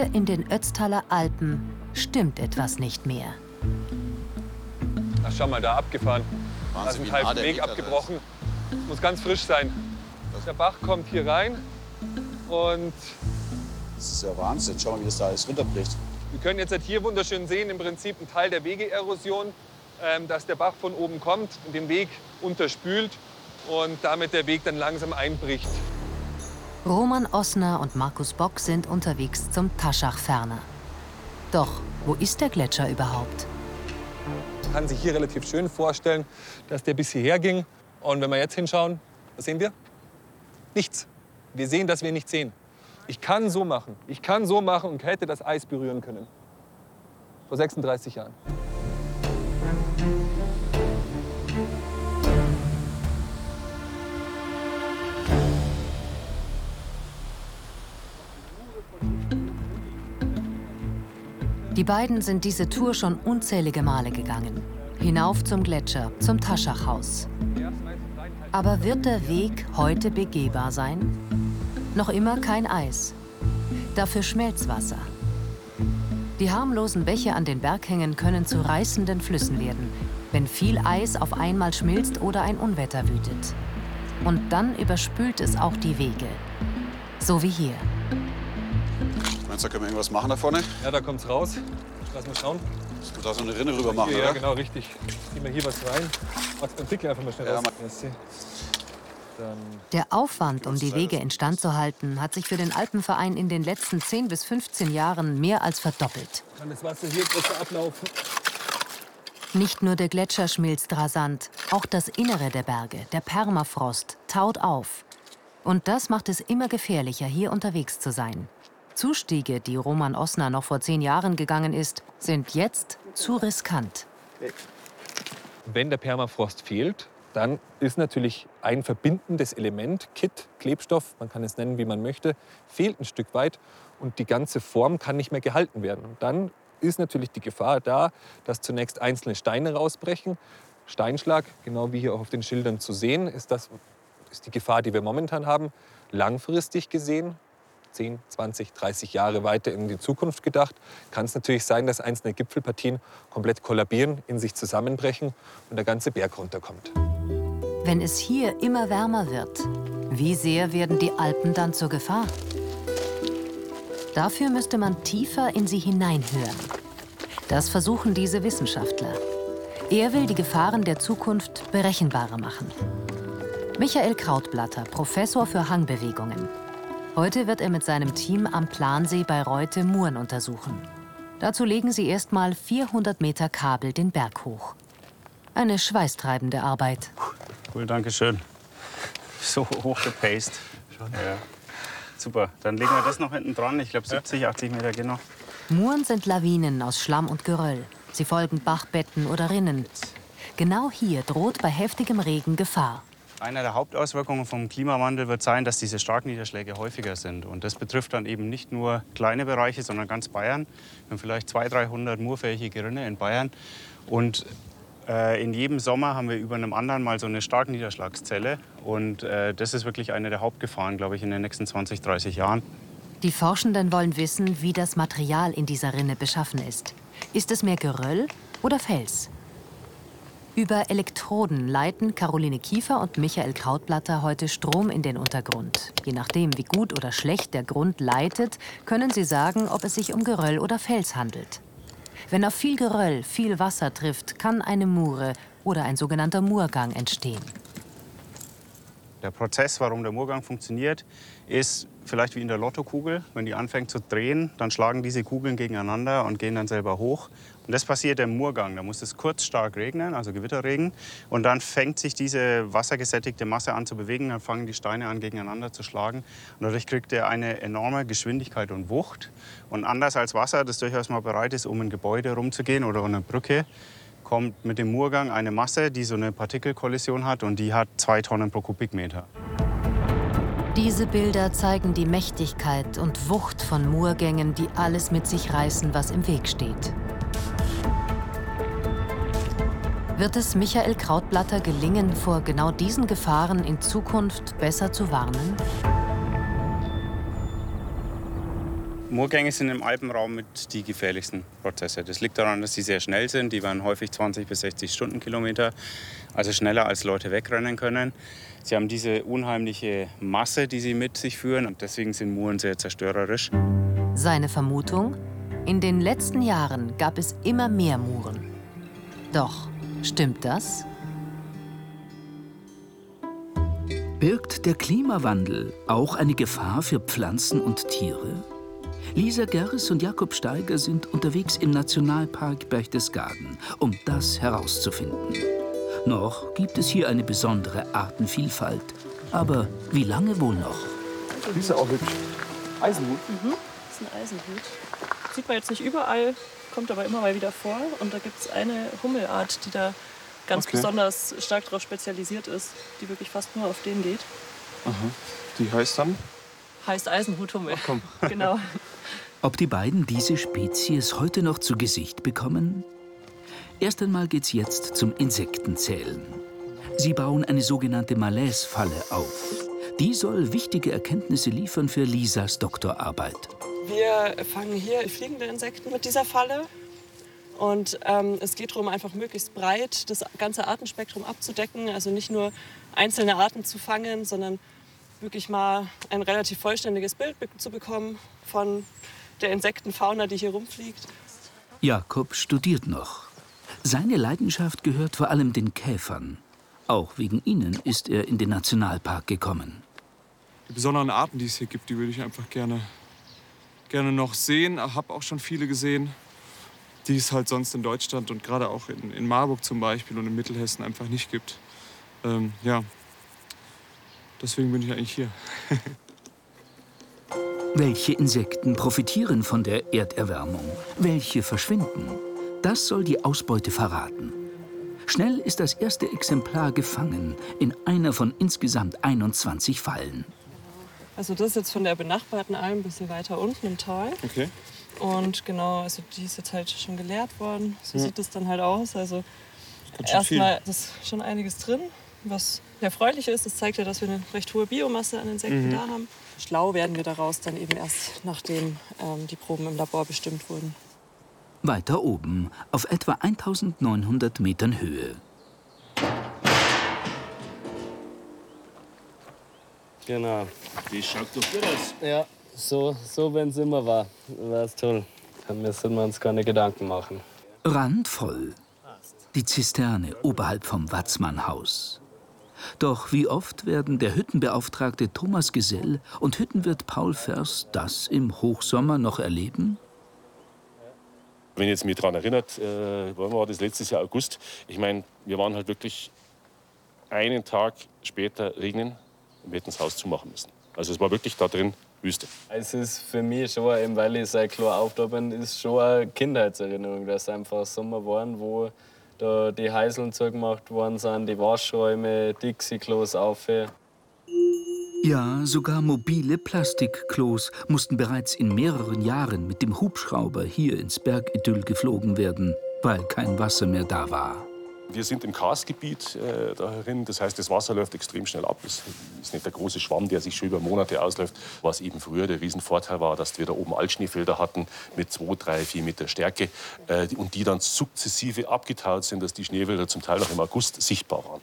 Hier in den Ötztaler Alpen stimmt etwas nicht mehr. Ach, schau mal, da abgefahren. Da ist ein der Weg abgebrochen. Muss ganz frisch sein. Der Bach kommt hier rein und Das ist ja Wahnsinn. Schau mal, wie das da alles runterbricht. wir können jetzt halt hier wunderschön sehen, im Prinzip ein Teil der Wegeerosion, ähm, dass der Bach von oben kommt und den Weg unterspült und damit der Weg dann langsam einbricht. Roman Osner und Markus Bock sind unterwegs zum Taschach-Ferner. Doch, wo ist der Gletscher überhaupt? Man kann sich hier relativ schön vorstellen, dass der bis hierher ging. Und wenn wir jetzt hinschauen, was sehen wir? Nichts. Wir sehen, dass wir nichts sehen. Ich kann so machen. Ich kann so machen und hätte das Eis berühren können. Vor 36 Jahren. Die beiden sind diese Tour schon unzählige Male gegangen. Hinauf zum Gletscher, zum Taschachhaus. Aber wird der Weg heute begehbar sein? Noch immer kein Eis. Dafür Schmelzwasser. Die harmlosen Bäche an den Berghängen können zu reißenden Flüssen werden, wenn viel Eis auf einmal schmilzt oder ein Unwetter wütet. Und dann überspült es auch die Wege. So wie hier. Meinst du, da können wir irgendwas machen da vorne? Ja, da kommt's raus. Lass mal schauen. Dass wir da so eine Rinne rüber machen, ja, ja, oder? genau, richtig. Gehen wir hier was rein. Max, dann Pickel einfach mal schnell Ja, raus. Der Aufwand, um die Wege instand zu halten, hat sich für den Alpenverein in den letzten 10 bis 15 Jahren mehr als verdoppelt. kann das Wasser hier besser ablaufen. Nicht nur der Gletscher schmilzt rasant, auch das Innere der Berge, der Permafrost, taut auf. Und das macht es immer gefährlicher, hier unterwegs zu sein. Zustiege, die Roman Osner noch vor zehn Jahren gegangen ist, sind jetzt zu riskant. Wenn der Permafrost fehlt, dann ist natürlich ein verbindendes Element, Kit, Klebstoff, man kann es nennen, wie man möchte, fehlt ein Stück weit und die ganze Form kann nicht mehr gehalten werden. Und dann ist natürlich die Gefahr da, dass zunächst einzelne Steine rausbrechen. Steinschlag, genau wie hier auch auf den Schildern zu sehen, ist das ist die Gefahr, die wir momentan haben. Langfristig gesehen, 10, 20, 30 Jahre weiter in die Zukunft gedacht, kann es natürlich sein, dass einzelne Gipfelpartien komplett kollabieren, in sich zusammenbrechen und der ganze Berg runterkommt. Wenn es hier immer wärmer wird, wie sehr werden die Alpen dann zur Gefahr? Dafür müsste man tiefer in sie hineinhören. Das versuchen diese Wissenschaftler. Er will die Gefahren der Zukunft berechenbarer machen. Michael Krautblatter, Professor für Hangbewegungen. Heute wird er mit seinem Team am Plansee bei Reute Muren untersuchen. Dazu legen sie erst mal 400 Meter Kabel den Berg hoch. Eine schweißtreibende Arbeit. Cool, danke schön. So hochgepaced. Ja. Super, dann legen wir das noch hinten dran. Ich glaube 70, 80 Meter genau. Muren sind Lawinen aus Schlamm und Geröll. Sie folgen Bachbetten oder Rinnen. Genau hier droht bei heftigem Regen Gefahr. Einer der Hauptauswirkungen vom Klimawandel wird sein, dass diese Starkniederschläge häufiger sind. Und das betrifft dann eben nicht nur kleine Bereiche, sondern ganz Bayern. Wir haben vielleicht 200, 300 murfähige Rinne in Bayern. Und äh, in jedem Sommer haben wir über einem anderen mal so eine Starkniederschlagszelle. Und äh, das ist wirklich eine der Hauptgefahren, glaube ich, in den nächsten 20, 30 Jahren. Die Forschenden wollen wissen, wie das Material in dieser Rinne beschaffen ist. Ist es mehr Geröll oder Fels? Über Elektroden leiten Caroline Kiefer und Michael Krautblatter heute Strom in den Untergrund. Je nachdem, wie gut oder schlecht der Grund leitet, können sie sagen, ob es sich um Geröll oder Fels handelt. Wenn auf viel Geröll viel Wasser trifft, kann eine Mure oder ein sogenannter Murgang entstehen. Der Prozess, warum der Murgang funktioniert, ist vielleicht wie in der Lottokugel. Wenn die anfängt zu drehen, dann schlagen diese Kugeln gegeneinander und gehen dann selber hoch. Und das passiert im Murgang. Da muss es kurz stark regnen, also Gewitterregen. Und dann fängt sich diese wassergesättigte Masse an zu bewegen. Dann fangen die Steine an, gegeneinander zu schlagen. Und dadurch kriegt er eine enorme Geschwindigkeit und Wucht. Und anders als Wasser, das durchaus mal bereit ist, um ein Gebäude rumzugehen oder um eine Brücke, kommt mit dem Murgang eine Masse, die so eine Partikelkollision hat. Und die hat zwei Tonnen pro Kubikmeter. Diese Bilder zeigen die Mächtigkeit und Wucht von Murgängen, die alles mit sich reißen, was im Weg steht. Wird es Michael Krautblatter gelingen, vor genau diesen Gefahren in Zukunft besser zu warnen? Moorgänge sind im Alpenraum mit die gefährlichsten Prozesse. Das liegt daran, dass sie sehr schnell sind. Die werden häufig 20 bis 60 Stundenkilometer, also schneller als Leute wegrennen können. Sie haben diese unheimliche Masse, die sie mit sich führen und deswegen sind Mooren sehr zerstörerisch. Seine Vermutung? In den letzten Jahren gab es immer mehr Muren. Doch, stimmt das? Birgt der Klimawandel auch eine Gefahr für Pflanzen und Tiere? Lisa Gerres und Jakob Steiger sind unterwegs im Nationalpark Berchtesgaden, um das herauszufinden. Noch gibt es hier eine besondere Artenvielfalt. Aber wie lange wohl noch? Die ist ja auch hübsch. Eisenhut. Mhm. Das ist ein Eisenhut. Sieht man jetzt nicht überall, kommt aber immer mal wieder vor. Und da gibt es eine Hummelart, die da ganz Okay. besonders stark darauf spezialisiert ist, die wirklich fast nur auf den geht. Aha. Die heißt dann? Heißt Eisenhuthummel. komm. genau. Ob die beiden diese Spezies heute noch zu Gesicht bekommen? Erst einmal geht's jetzt zum Insektenzählen. Sie bauen eine sogenannte Malaise-Falle auf. Die soll wichtige Erkenntnisse liefern für Lisas Doktorarbeit. Wir fangen hier fliegende Insekten mit dieser Falle. Und ähm, es geht darum, einfach möglichst breit das ganze Artenspektrum abzudecken. Also nicht nur einzelne Arten zu fangen, sondern wirklich mal ein relativ vollständiges Bild zu bekommen von der Insektenfauna, die hier rumfliegt. Jakob studiert noch. Seine Leidenschaft gehört vor allem den Käfern. Auch wegen ihnen ist er in den Nationalpark gekommen. Die besonderen Arten, die es hier gibt, die würde ich einfach gerne, gerne noch sehen. Ich habe auch schon viele gesehen, die es halt sonst in Deutschland und gerade auch in, in Marburg zum Beispiel und in Mittelhessen einfach nicht gibt. Ähm, ja, deswegen bin ich eigentlich hier. Welche Insekten profitieren von der Erderwärmung? Welche verschwinden? Das soll die Ausbeute verraten. Schnell ist das erste Exemplar gefangen in einer von insgesamt 21 Fallen. Also das ist jetzt von der benachbarten Alm ein bisschen weiter unten im Tal. Okay. Und genau, also die ist jetzt halt schon geleert worden. So sieht es dann halt aus. Also erstmal ist schon einiges drin, was erfreulich ist. Das zeigt ja, dass wir eine recht hohe Biomasse an Insekten Mhm. da haben. Schlau werden wir daraus dann eben erst, nachdem ähm, die Proben im Labor bestimmt wurden. Weiter oben, auf etwa 1900 Metern Höhe. Genau. Wie schaut doch gut aus? Ja, so, so wenn es immer war, war es toll. Dann müssen wir uns keine Gedanken machen. Randvoll. Die Zisterne oberhalb vom Watzmannhaus. Doch wie oft werden der Hüttenbeauftragte Thomas Gesell und Hüttenwirt Paul Fers das im Hochsommer noch erleben? Wenn jetzt mich daran erinnert, äh, war das letztes Jahr August? Ich meine, wir waren halt wirklich einen Tag später regnen und wir hätten das Haus zumachen müssen. Also es war wirklich da drin Wüste. Es ist für mich schon, eben weil ich seit klar bin, ist schon eine Kindheitserinnerung, dass einfach Sommer waren, wo da die Heiseln zugemacht worden sind, die Waschräume, Dixie-Klos auf. Ja, sogar mobile Plastikklos mussten bereits in mehreren Jahren mit dem Hubschrauber hier ins Bergidyll geflogen werden, weil kein Wasser mehr da war. Wir sind im Karstgebiet äh, darin, das heißt, das Wasser läuft extrem schnell ab. Es ist nicht der große Schwamm, der sich schon über Monate ausläuft. Was eben früher der Riesenvorteil war, dass wir da oben Altschneefelder hatten mit 2, 3, 4 Meter Stärke äh, und die dann sukzessive abgetaut sind, dass die Schneefelder zum Teil noch im August sichtbar waren.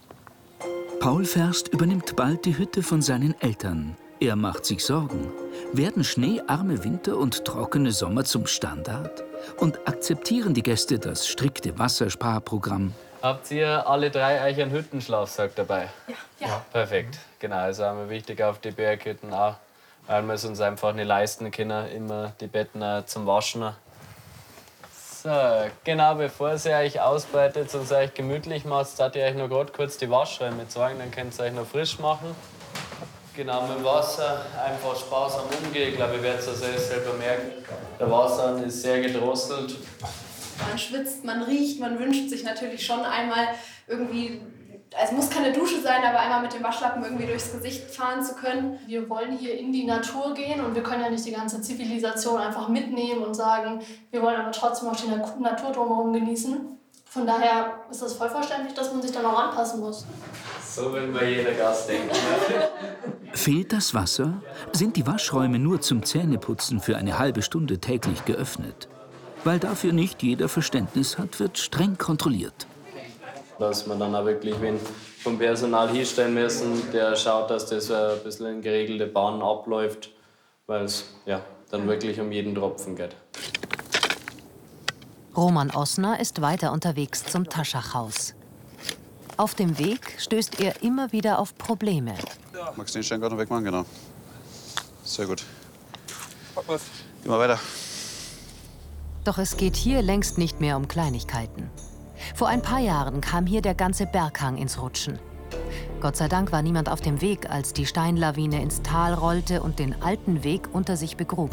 Paul Ferst übernimmt bald die Hütte von seinen Eltern. Er macht sich Sorgen. Werden schneearme Winter und trockene Sommer zum Standard? Und akzeptieren die Gäste das strikte Wassersparprogramm? Habt ihr alle drei euch einen Hüttenschlafsack dabei? Ja. ja. Perfekt. Genau, also haben wir wichtig auf die Berghütten auch, weil wir es uns einfach nicht leisten können, immer die Betten zum Waschen. So, genau bevor ihr euch ausbreitet und euch gemütlich macht, darf ich euch noch gerade kurz die Waschräume zeigen, dann könnt ihr euch noch frisch machen. Genau, mit dem Wasser einfach sparsam umgehen. Ich glaube, ihr werdet es selbst selber merken. Der Wasser ist sehr gedrosselt. Man schwitzt, man riecht, man wünscht sich natürlich schon einmal irgendwie, es muss keine Dusche sein, aber einmal mit dem Waschlappen irgendwie durchs Gesicht fahren zu können. Wir wollen hier in die Natur gehen und wir können ja nicht die ganze Zivilisation einfach mitnehmen und sagen, wir wollen aber trotzdem auch die Na- Natur drumherum genießen. Von daher ist das voll verständlich, dass man sich dann auch anpassen muss. So will bei jeder Gast denken. Fehlt das Wasser, sind die Waschräume nur zum Zähneputzen für eine halbe Stunde täglich geöffnet. Weil dafür nicht jeder Verständnis hat, wird streng kontrolliert. Dass man dann auch wirklich wen vom Personal hinstellen müssen, der schaut, dass das ein bisschen in geregelte Bahnen abläuft, weil es ja, dann wirklich um jeden Tropfen geht. Roman Osner ist weiter unterwegs zum Taschachhaus. Auf dem Weg stößt er immer wieder auf Probleme. Magst du den Stein gerade noch wegmachen? Genau. Sehr gut. Geh mal weiter. Doch es geht hier längst nicht mehr um Kleinigkeiten. Vor ein paar Jahren kam hier der ganze Berghang ins Rutschen. Gott sei Dank war niemand auf dem Weg, als die Steinlawine ins Tal rollte und den alten Weg unter sich begrub.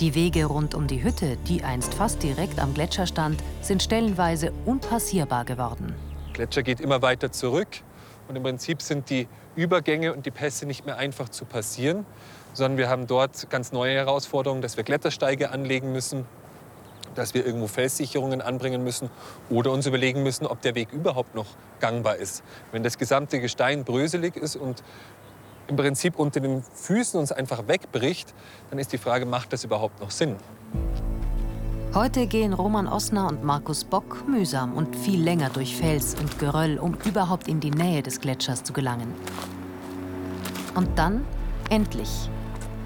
Die Wege rund um die Hütte, die einst fast direkt am Gletscher stand, sind stellenweise unpassierbar geworden. Der Gletscher geht immer weiter zurück und im Prinzip sind die Übergänge und die Pässe nicht mehr einfach zu passieren, sondern wir haben dort ganz neue Herausforderungen, dass wir Klettersteige anlegen müssen, dass wir irgendwo Felssicherungen anbringen müssen oder uns überlegen müssen, ob der Weg überhaupt noch gangbar ist. Wenn das gesamte Gestein bröselig ist und im Prinzip unter den Füßen uns einfach wegbricht, dann ist die Frage, macht das überhaupt noch Sinn? Heute gehen Roman Osner und Markus Bock mühsam und viel länger durch Fels und Geröll, um überhaupt in die Nähe des Gletschers zu gelangen. Und dann, endlich,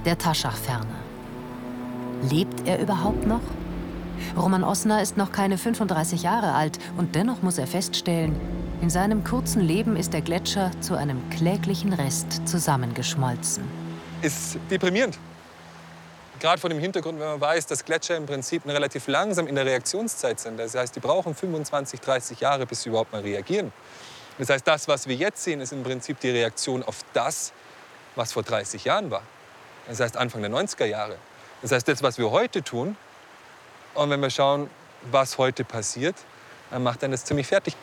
der Taschachferner. Lebt er überhaupt noch? Roman Osner ist noch keine 35 Jahre alt und dennoch muss er feststellen, in seinem kurzen Leben ist der Gletscher zu einem kläglichen Rest zusammengeschmolzen. Ist deprimierend. Gerade vor dem Hintergrund, wenn man weiß, dass Gletscher im Prinzip relativ langsam in der Reaktionszeit sind. Das heißt, die brauchen 25, 30 Jahre, bis sie überhaupt mal reagieren. Das heißt, das, was wir jetzt sehen, ist im Prinzip die Reaktion auf das, was vor 30 Jahren war. Das heißt, Anfang der 90er Jahre. Das heißt, das, was wir heute tun, und wenn wir schauen, was heute passiert, dann macht dann das ziemlich fertig.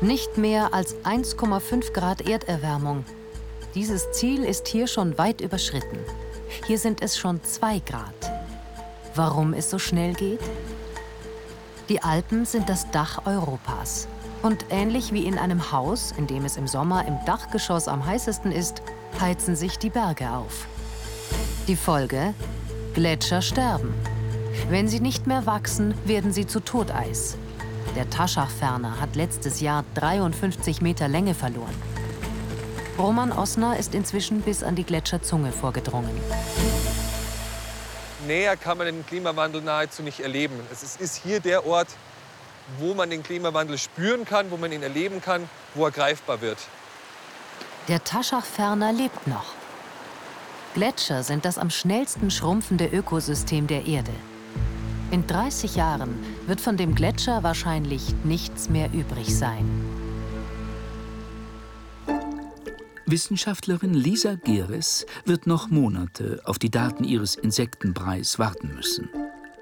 Nicht mehr als 1,5 Grad Erderwärmung. Dieses Ziel ist hier schon weit überschritten. Hier sind es schon 2 Grad. Warum es so schnell geht? Die Alpen sind das Dach Europas. Und ähnlich wie in einem Haus, in dem es im Sommer im Dachgeschoss am heißesten ist, heizen sich die Berge auf. Die Folge? Gletscher sterben. Wenn sie nicht mehr wachsen, werden sie zu Toteis. Der Taschachferner hat letztes Jahr 53 Meter Länge verloren. Roman Osner ist inzwischen bis an die Gletscherzunge vorgedrungen. Näher kann man den Klimawandel nahezu nicht erleben. Es ist hier der Ort, wo man den Klimawandel spüren kann, wo man ihn erleben kann, wo er greifbar wird. Der Taschachferner lebt noch. Gletscher sind das am schnellsten schrumpfende Ökosystem der Erde. In 30 Jahren wird von dem Gletscher wahrscheinlich nichts mehr übrig sein. Wissenschaftlerin Lisa Geres wird noch Monate auf die Daten ihres Insektenbreis warten müssen.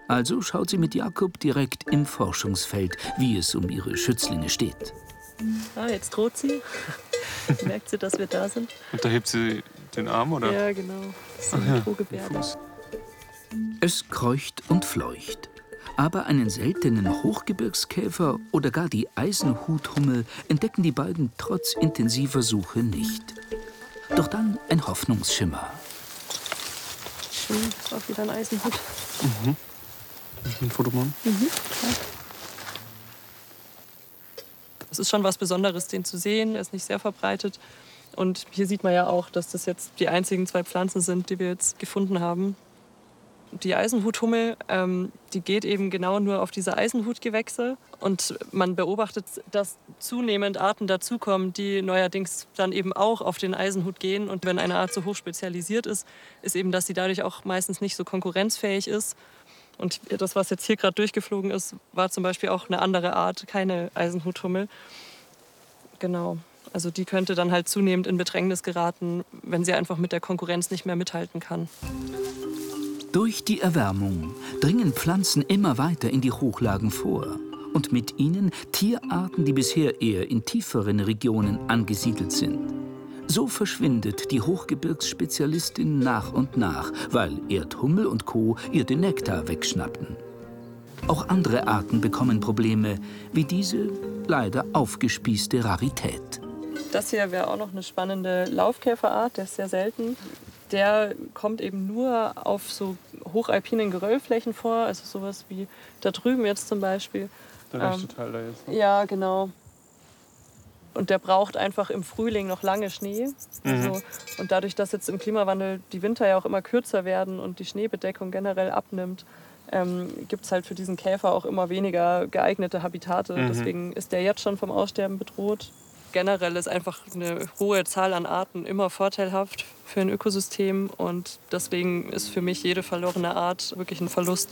Also schaut sie mit Jakob direkt im Forschungsfeld, wie es um ihre Schützlinge steht. Ah, jetzt droht sie. Merkt sie, dass wir da sind? Und da hebt sie den Arm, oder? Ja, genau. Das ist eine Drohgebärde. Es kreucht und fleucht. Aber einen seltenen Hochgebirgskäfer oder gar die Eisenhuthummel entdecken die beiden trotz intensiver Suche nicht. Doch dann ein Hoffnungsschimmer. Schön, das war auch wieder ein Eisenhut. Mhm. Ein Foto machen? Mhm, klar. Es ist schon was Besonderes, den zu sehen. Er ist nicht sehr verbreitet. Und hier sieht man ja auch, dass das jetzt die einzigen zwei Pflanzen sind, die wir jetzt gefunden haben. Die Eisenhuthummel, ähm, die geht eben genau nur auf diese Eisenhutgewächse. Und man beobachtet, dass zunehmend Arten dazukommen, die neuerdings dann eben auch auf den Eisenhut gehen. Und wenn eine Art so hoch spezialisiert ist, ist eben, dass sie dadurch auch meistens nicht so konkurrenzfähig ist. Und das, was jetzt hier gerade durchgeflogen ist, war zum Beispiel auch eine andere Art, keine Eisenhuthummel. Genau. Also die könnte dann halt zunehmend in Bedrängnis geraten, wenn sie einfach mit der Konkurrenz nicht mehr mithalten kann. Durch die Erwärmung dringen Pflanzen immer weiter in die Hochlagen vor und mit ihnen Tierarten, die bisher eher in tieferen Regionen angesiedelt sind. So verschwindet die Hochgebirgsspezialistin nach und nach, weil Erdhummel und Co. ihr den Nektar wegschnappten. Auch andere Arten bekommen Probleme, wie diese leider aufgespießte Rarität. Das hier wäre auch noch eine spannende Laufkäferart, der ist sehr selten. Der kommt eben nur auf so hochalpinen Geröllflächen vor, also sowas wie da drüben jetzt zum Beispiel. Der rechte ähm, Teil da jetzt. Ne? Ja, genau. Und der braucht einfach im Frühling noch lange Schnee. Mhm. Also, und dadurch, dass jetzt im Klimawandel die Winter ja auch immer kürzer werden und die Schneebedeckung generell abnimmt, ähm, gibt es halt für diesen Käfer auch immer weniger geeignete Habitate. Mhm. Deswegen ist der jetzt schon vom Aussterben bedroht. Generell ist einfach eine hohe Zahl an Arten immer vorteilhaft für ein Ökosystem und deswegen ist für mich jede verlorene Art wirklich ein Verlust.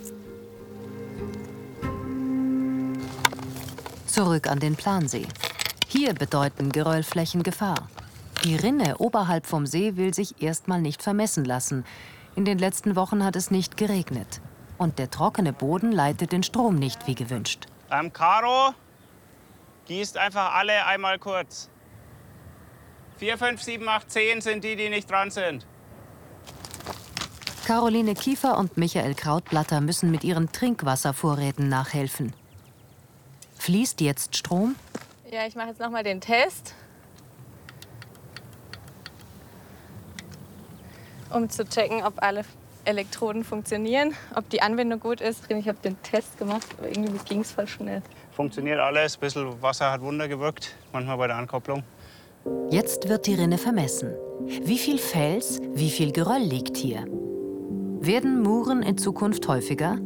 Zurück an den Plansee. Hier bedeuten Geröllflächen Gefahr. Die Rinne oberhalb vom See will sich erstmal nicht vermessen lassen. In den letzten Wochen hat es nicht geregnet. Und der trockene Boden leitet den Strom nicht wie gewünscht. Ähm, Caro, gießt einfach alle einmal kurz. 4, 5, 7, 8, 10 sind die, die nicht dran sind. Caroline Kiefer und Michael Krautblatter müssen mit ihren Trinkwasservorräten nachhelfen. Fließt jetzt Strom? Ja, ich mache jetzt noch mal den Test. Um zu checken, ob alle Elektroden funktionieren, ob die Anwendung gut ist. Ich habe den Test gemacht, aber irgendwie ging es voll schnell. Funktioniert alles. Ein bisschen Wasser hat Wunder gewirkt, manchmal bei der Ankopplung. Jetzt wird die Rinne vermessen. Wie viel Fels, wie viel Geröll liegt hier? Werden Muren in Zukunft häufiger?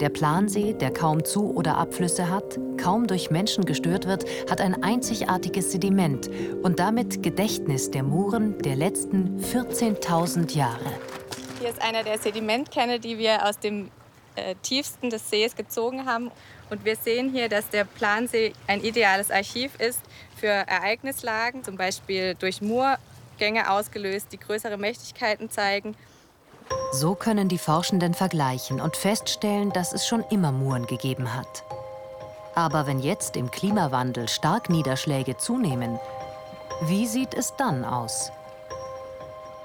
Der Plansee, der kaum Zu- oder Abflüsse hat, kaum durch Menschen gestört wird, hat ein einzigartiges Sediment und damit Gedächtnis der Muren der letzten 14.000 Jahre. Hier ist einer der Sedimentkerne, die wir aus dem äh, tiefsten des Sees gezogen haben. Und wir sehen hier, dass der Plansee ein ideales Archiv ist für Ereignislagen, zum Beispiel durch Moorgänge ausgelöst, die größere Mächtigkeiten zeigen so können die Forschenden vergleichen und feststellen, dass es schon immer Muren gegeben hat. Aber wenn jetzt im Klimawandel Starkniederschläge zunehmen, wie sieht es dann aus?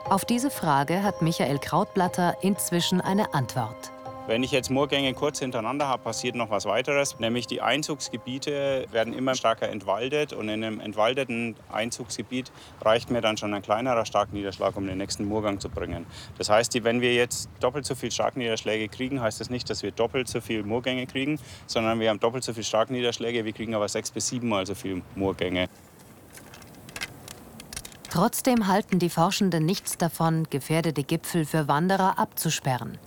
Auf diese Frage hat Michael Krautblatter inzwischen eine Antwort. Wenn ich jetzt Moorgänge kurz hintereinander habe, passiert noch was weiteres, nämlich die Einzugsgebiete werden immer stärker entwaldet und in einem entwaldeten Einzugsgebiet reicht mir dann schon ein kleinerer Starkniederschlag, um den nächsten Moorgang zu bringen. Das heißt, wenn wir jetzt doppelt so viel Starkniederschläge kriegen, heißt das nicht, dass wir doppelt so viel Moorgänge kriegen, sondern wir haben doppelt so viel Starkniederschläge, wir kriegen aber sechs bis siebenmal so viel Moorgänge. Trotzdem halten die Forschenden nichts davon, gefährdete Gipfel für Wanderer abzusperren.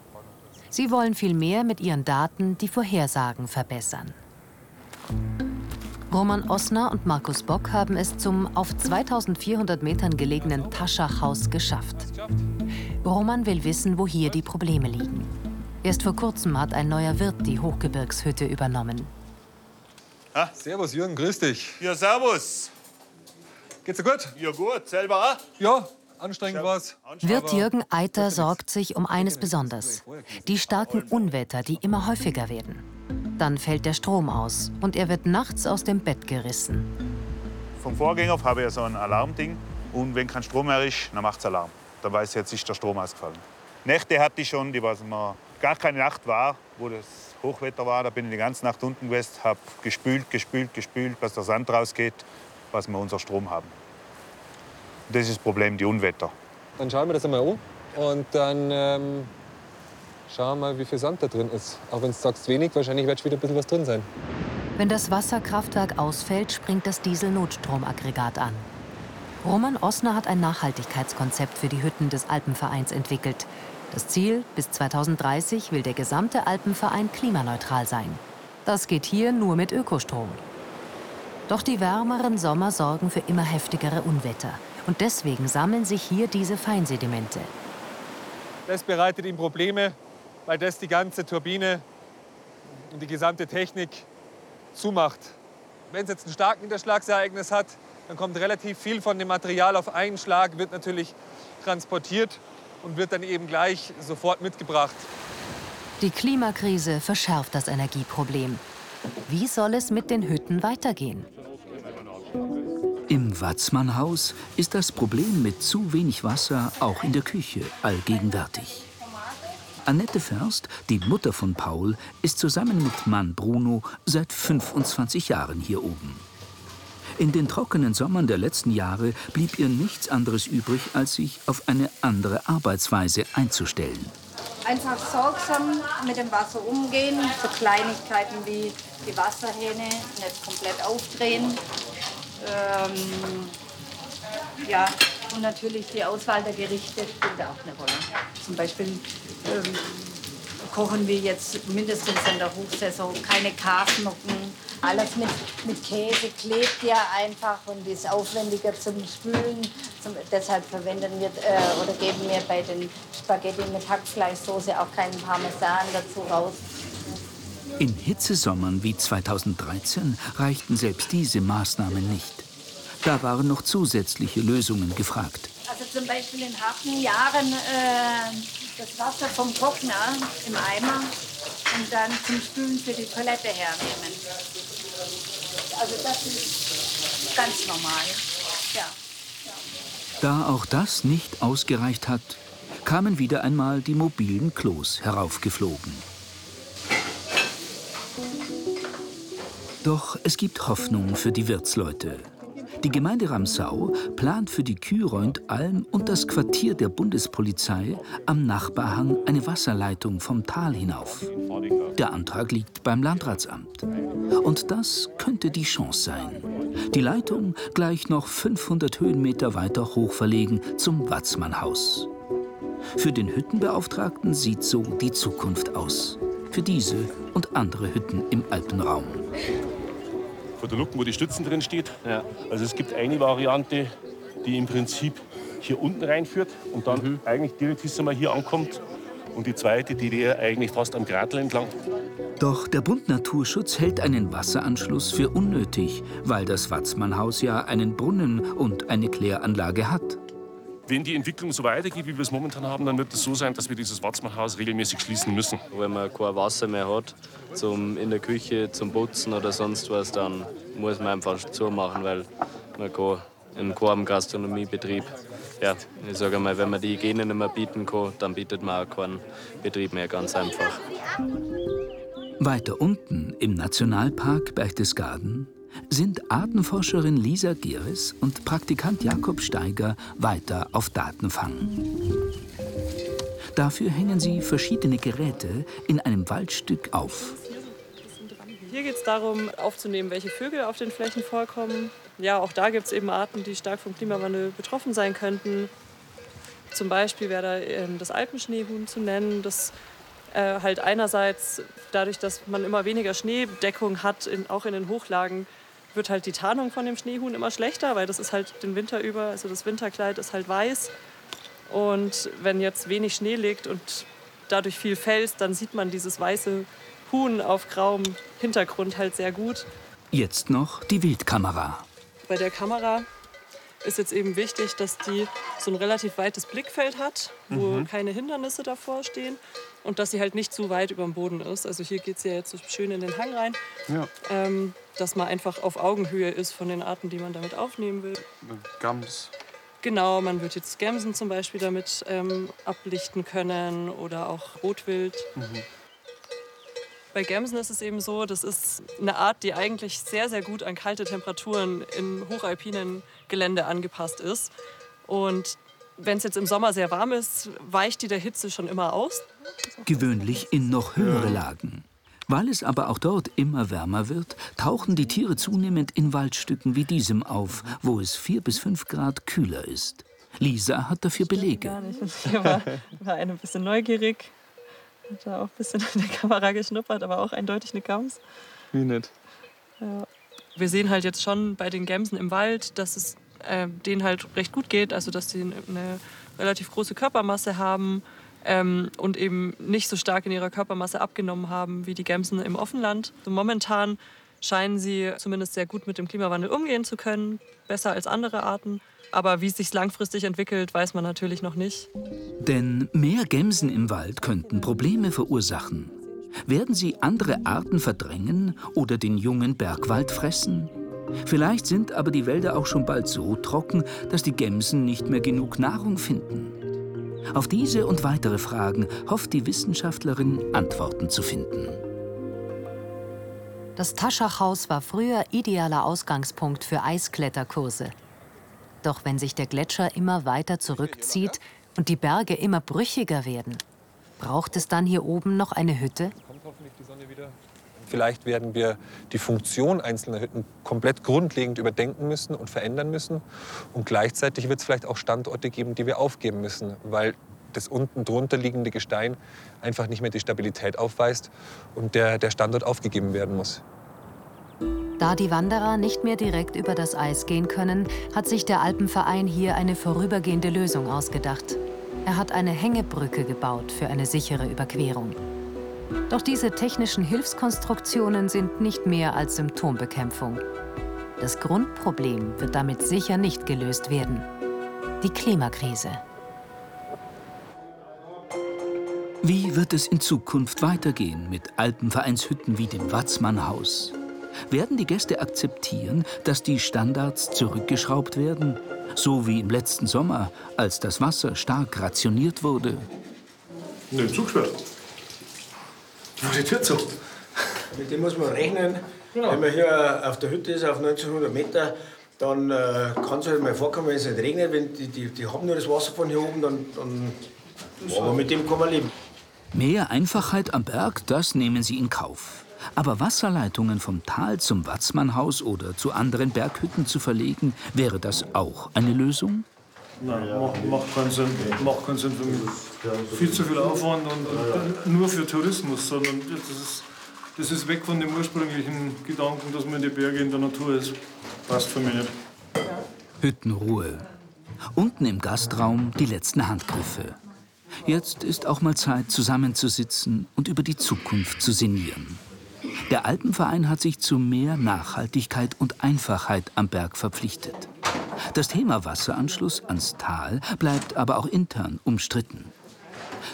Sie wollen vielmehr mit ihren Daten die Vorhersagen verbessern. Roman Osner und Markus Bock haben es zum auf 2400 Metern gelegenen Taschachhaus geschafft. Roman will wissen, wo hier die Probleme liegen. Erst vor kurzem hat ein neuer Wirt die Hochgebirgshütte übernommen. Ha? Servus Jürgen, grüß dich. Ja, servus. Geht's dir gut? Ja, gut. Selber auch? Ja, Anstrengend war es. Wirt Jürgen Eiter sorgt sich um eines besonders. Die starken Unwetter, die immer häufiger werden. Dann fällt der Strom aus und er wird nachts aus dem Bett gerissen. Vom Vorgänger habe ich so ein Alarmding. Und wenn kein Strom mehr ist, dann macht es Alarm. Dann weiß ich, jetzt ist der Strom ausgefallen. Nächte hatte ich schon, die was immer gar keine Nacht war, wo das Hochwetter war. Da bin ich die ganze Nacht unten gewesen, habe gespült, gespült, gespült, dass der Sand rausgeht, was wir unser Strom haben. Das ist das Problem, die Unwetter. Dann schauen wir das einmal an und dann ähm, schauen wir mal, wie viel Sand da drin ist. Auch wenn du sagst wenig, wahrscheinlich wird wieder ein bisschen was drin sein. Wenn das Wasserkraftwerk ausfällt, springt das Diesel-Notstromaggregat an. Roman Osner hat ein Nachhaltigkeitskonzept für die Hütten des Alpenvereins entwickelt. Das Ziel, bis 2030 will der gesamte Alpenverein klimaneutral sein. Das geht hier nur mit Ökostrom. Doch die wärmeren Sommer sorgen für immer heftigere Unwetter. Und deswegen sammeln sich hier diese Feinsedimente. Das bereitet ihm Probleme, weil das die ganze Turbine und die gesamte Technik zumacht. Wenn es jetzt ein starkes Niederschlagsereignis hat, dann kommt relativ viel von dem Material auf einen Schlag, wird natürlich transportiert und wird dann eben gleich sofort mitgebracht. Die Klimakrise verschärft das Energieproblem. Wie soll es mit den Hütten weitergehen? Im Watzmannhaus ist das Problem mit zu wenig Wasser auch in der Küche allgegenwärtig. Annette Först, die Mutter von Paul, ist zusammen mit Mann Bruno seit 25 Jahren hier oben. In den trockenen Sommern der letzten Jahre blieb ihr nichts anderes übrig, als sich auf eine andere Arbeitsweise einzustellen. Einfach sorgsam mit dem Wasser umgehen, für Kleinigkeiten wie die Wasserhähne nicht komplett aufdrehen. Ähm, ja, und natürlich die Auswahl der Gerichte spielt auch eine Rolle. Zum Beispiel ähm, kochen wir jetzt mindestens in der Hochsaison keine Kafnocken. Alles mit, mit Käse klebt ja einfach und ist aufwendiger zum Spülen. Zum, deshalb verwenden wir äh, oder geben wir bei den Spaghetti mit Hackfleischsoße auch keinen Parmesan dazu raus. In Hitzesommern wie 2013 reichten selbst diese Maßnahmen nicht. Da waren noch zusätzliche Lösungen gefragt. Also zum Beispiel in harten Jahren äh, das Wasser vom Trockner im Eimer und dann zum Spülen für die Toilette hernehmen. Also das ist ganz normal. Ja. Da auch das nicht ausgereicht hat, kamen wieder einmal die mobilen Klos heraufgeflogen. Doch es gibt Hoffnung für die Wirtsleute. Die Gemeinde Ramsau plant für die Kühreunt-Alm und das Quartier der Bundespolizei am Nachbarhang eine Wasserleitung vom Tal hinauf. Der Antrag liegt beim Landratsamt. Und das könnte die Chance sein. Die Leitung gleich noch 500 Höhenmeter weiter hoch verlegen zum Watzmannhaus. Für den Hüttenbeauftragten sieht so die Zukunft aus. Für diese und andere Hütten im Alpenraum vor der Luken, wo die Stützen drin steht. Ja. Also es gibt eine Variante, die im Prinzip hier unten reinführt und dann mhm. eigentlich direkt bis mal hier ankommt. Und die zweite, die wäre eigentlich fast am Gratel entlang. Doch der Bund Naturschutz hält einen Wasseranschluss für unnötig, weil das Watzmannhaus ja einen Brunnen und eine Kläranlage hat. Wenn die Entwicklung so weitergeht, wie wir es momentan haben, dann wird es so sein, dass wir dieses Watzmannhaus regelmäßig schließen müssen. Wenn man kein Wasser mehr hat, zum in der Küche zum Putzen oder sonst was, dann muss man einfach zumachen, weil man kann in keinem Gastronomiebetrieb, ja, ich sage mal, wenn man die Hygiene nicht mehr bieten kann, dann bietet man auch keinen Betrieb mehr, ganz einfach. Weiter unten im Nationalpark Berchtesgaden sind Artenforscherin Lisa Geres und Praktikant Jakob Steiger weiter auf Datenfang. Dafür hängen sie verschiedene Geräte in einem Waldstück auf. Hier geht es darum, aufzunehmen, welche Vögel auf den Flächen vorkommen. Ja, auch da gibt es eben Arten, die stark vom Klimawandel betroffen sein könnten. Zum Beispiel wäre da ähm, das Alpenschneehuhn zu nennen, das äh, halt einerseits dadurch, dass man immer weniger Schneedeckung hat, in, auch in den Hochlagen, wird halt die Tarnung von dem Schneehuhn immer schlechter, weil das ist halt den Winter über, also das Winterkleid ist halt weiß. Und wenn jetzt wenig Schnee liegt und dadurch viel Fels, dann sieht man dieses weiße Huhn auf grauem Hintergrund halt sehr gut. Jetzt noch die Wildkamera. Bei der Kamera ist jetzt eben wichtig, dass die so ein relativ weites Blickfeld hat, wo mhm. keine Hindernisse davor stehen und dass sie halt nicht zu weit über dem Boden ist. Also hier geht es ja jetzt so schön in den Hang rein. Ja. Ähm, dass man einfach auf Augenhöhe ist von den Arten, die man damit aufnehmen will. Gams. Genau, man wird jetzt Gämsen zum Beispiel damit ähm, ablichten können oder auch Rotwild. Mhm. Bei Gämsen ist es eben so, das ist eine Art, die eigentlich sehr, sehr gut an kalte Temperaturen in hochalpinen Gelände angepasst ist. Und wenn es jetzt im Sommer sehr warm ist, weicht die der Hitze schon immer aus. Gewöhnlich in noch höhere Lagen. Weil es aber auch dort immer wärmer wird, tauchen die Tiere zunehmend in Waldstücken wie diesem auf, wo es vier bis fünf Grad kühler ist. Lisa hat dafür Belege. Ich war, war ein bisschen neugierig, hat da auch ein bisschen in der Kamera geschnuppert, aber auch eindeutig eine Gams. Wie nett. Ja. Wir sehen halt jetzt schon bei den Gämsen im Wald, dass es äh, denen halt recht gut geht, also dass sie eine relativ große Körpermasse haben ähm, und eben nicht so stark in ihrer Körpermasse abgenommen haben wie die Gämsen im Offenland. Also momentan scheinen sie zumindest sehr gut mit dem Klimawandel umgehen zu können, besser als andere Arten. Aber wie es sich langfristig entwickelt, weiß man natürlich noch nicht. Denn mehr Gämsen im Wald könnten Probleme verursachen. Werden sie andere Arten verdrängen oder den jungen Bergwald fressen? Vielleicht sind aber die Wälder auch schon bald so trocken, dass die Gämsen nicht mehr genug Nahrung finden. Auf diese und weitere Fragen hofft die Wissenschaftlerin Antworten zu finden. Das Taschachhaus war früher idealer Ausgangspunkt für Eiskletterkurse. Doch wenn sich der Gletscher immer weiter zurückzieht und die Berge immer brüchiger werden, braucht es dann hier oben noch eine Hütte? Vielleicht werden wir die Funktion einzelner Hütten komplett grundlegend überdenken müssen und verändern müssen. Und gleichzeitig wird es vielleicht auch Standorte geben, die wir aufgeben müssen, weil das unten drunter liegende Gestein einfach nicht mehr die Stabilität aufweist und der, der Standort aufgegeben werden muss. Da die Wanderer nicht mehr direkt über das Eis gehen können, hat sich der Alpenverein hier eine vorübergehende Lösung ausgedacht. Er hat eine Hängebrücke gebaut für eine sichere Überquerung. Doch diese technischen Hilfskonstruktionen sind nicht mehr als Symptombekämpfung. Das Grundproblem wird damit sicher nicht gelöst werden. Die Klimakrise. Wie wird es in Zukunft weitergehen mit Alpenvereinshütten wie dem Watzmannhaus? Werden die Gäste akzeptieren, dass die Standards zurückgeschraubt werden? So wie im letzten Sommer, als das Wasser stark rationiert wurde? Nö, zugesperrt. Die Tür zu. Mit dem muss man rechnen. Wenn man hier auf der Hütte ist, auf 1900 Meter, dann äh, kann es halt mal vorkommen, wenn es nicht regnet. Wenn die, die, die haben nur das Wasser von hier oben, dann, dann aber mit dem kann man leben. Mehr Einfachheit am Berg, das nehmen sie in Kauf. Aber Wasserleitungen vom Tal zum Watzmannhaus oder zu anderen Berghütten zu verlegen, wäre das auch eine Lösung? Nein, macht, macht, keinen Sinn. macht keinen Sinn für mich. Viel zu viel Aufwand und, und nur für Tourismus, sondern das ist, das ist weg von dem ursprünglichen Gedanken, dass man in die Berge in der Natur ist. Passt für mich nicht. Hüttenruhe. Unten im Gastraum die letzten Handgriffe. Jetzt ist auch mal Zeit, zusammenzusitzen und über die Zukunft zu sinnieren. Der Alpenverein hat sich zu mehr Nachhaltigkeit und Einfachheit am Berg verpflichtet. Das Thema Wasseranschluss ans Tal bleibt aber auch intern umstritten.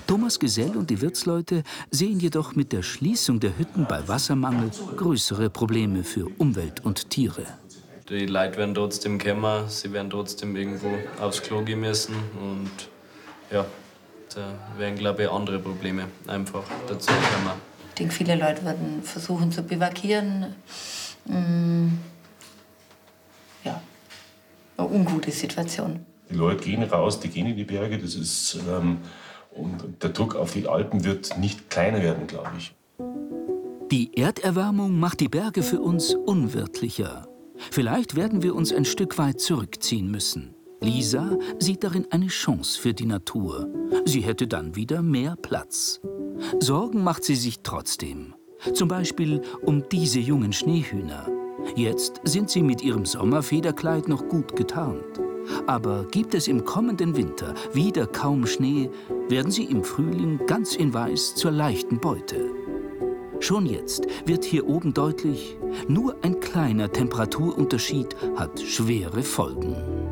Thomas Gesell und die Wirtsleute sehen jedoch mit der Schließung der Hütten bei Wassermangel größere Probleme für Umwelt und Tiere. Die Leute werden trotzdem kommen, sie werden trotzdem irgendwo aufs Klo gehen müssen und ja, da werden, glaube ich, andere Probleme einfach dazu kommen. Ich denke, viele Leute werden versuchen zu bivakieren. Ja, eine ungute Situation. Die Leute gehen raus, die gehen in die Berge. Das ist, ähm, und der Druck auf die Alpen wird nicht kleiner werden, glaube ich. Die Erderwärmung macht die Berge für uns unwirtlicher. Vielleicht werden wir uns ein Stück weit zurückziehen müssen. Lisa sieht darin eine Chance für die Natur. Sie hätte dann wieder mehr Platz. Sorgen macht sie sich trotzdem. Zum Beispiel um diese jungen Schneehühner. Jetzt sind sie mit ihrem Sommerfederkleid noch gut getarnt. Aber gibt es im kommenden Winter wieder kaum Schnee, werden sie im Frühling ganz in Weiß zur leichten Beute. Schon jetzt wird hier oben deutlich, nur ein kleiner Temperaturunterschied hat schwere Folgen.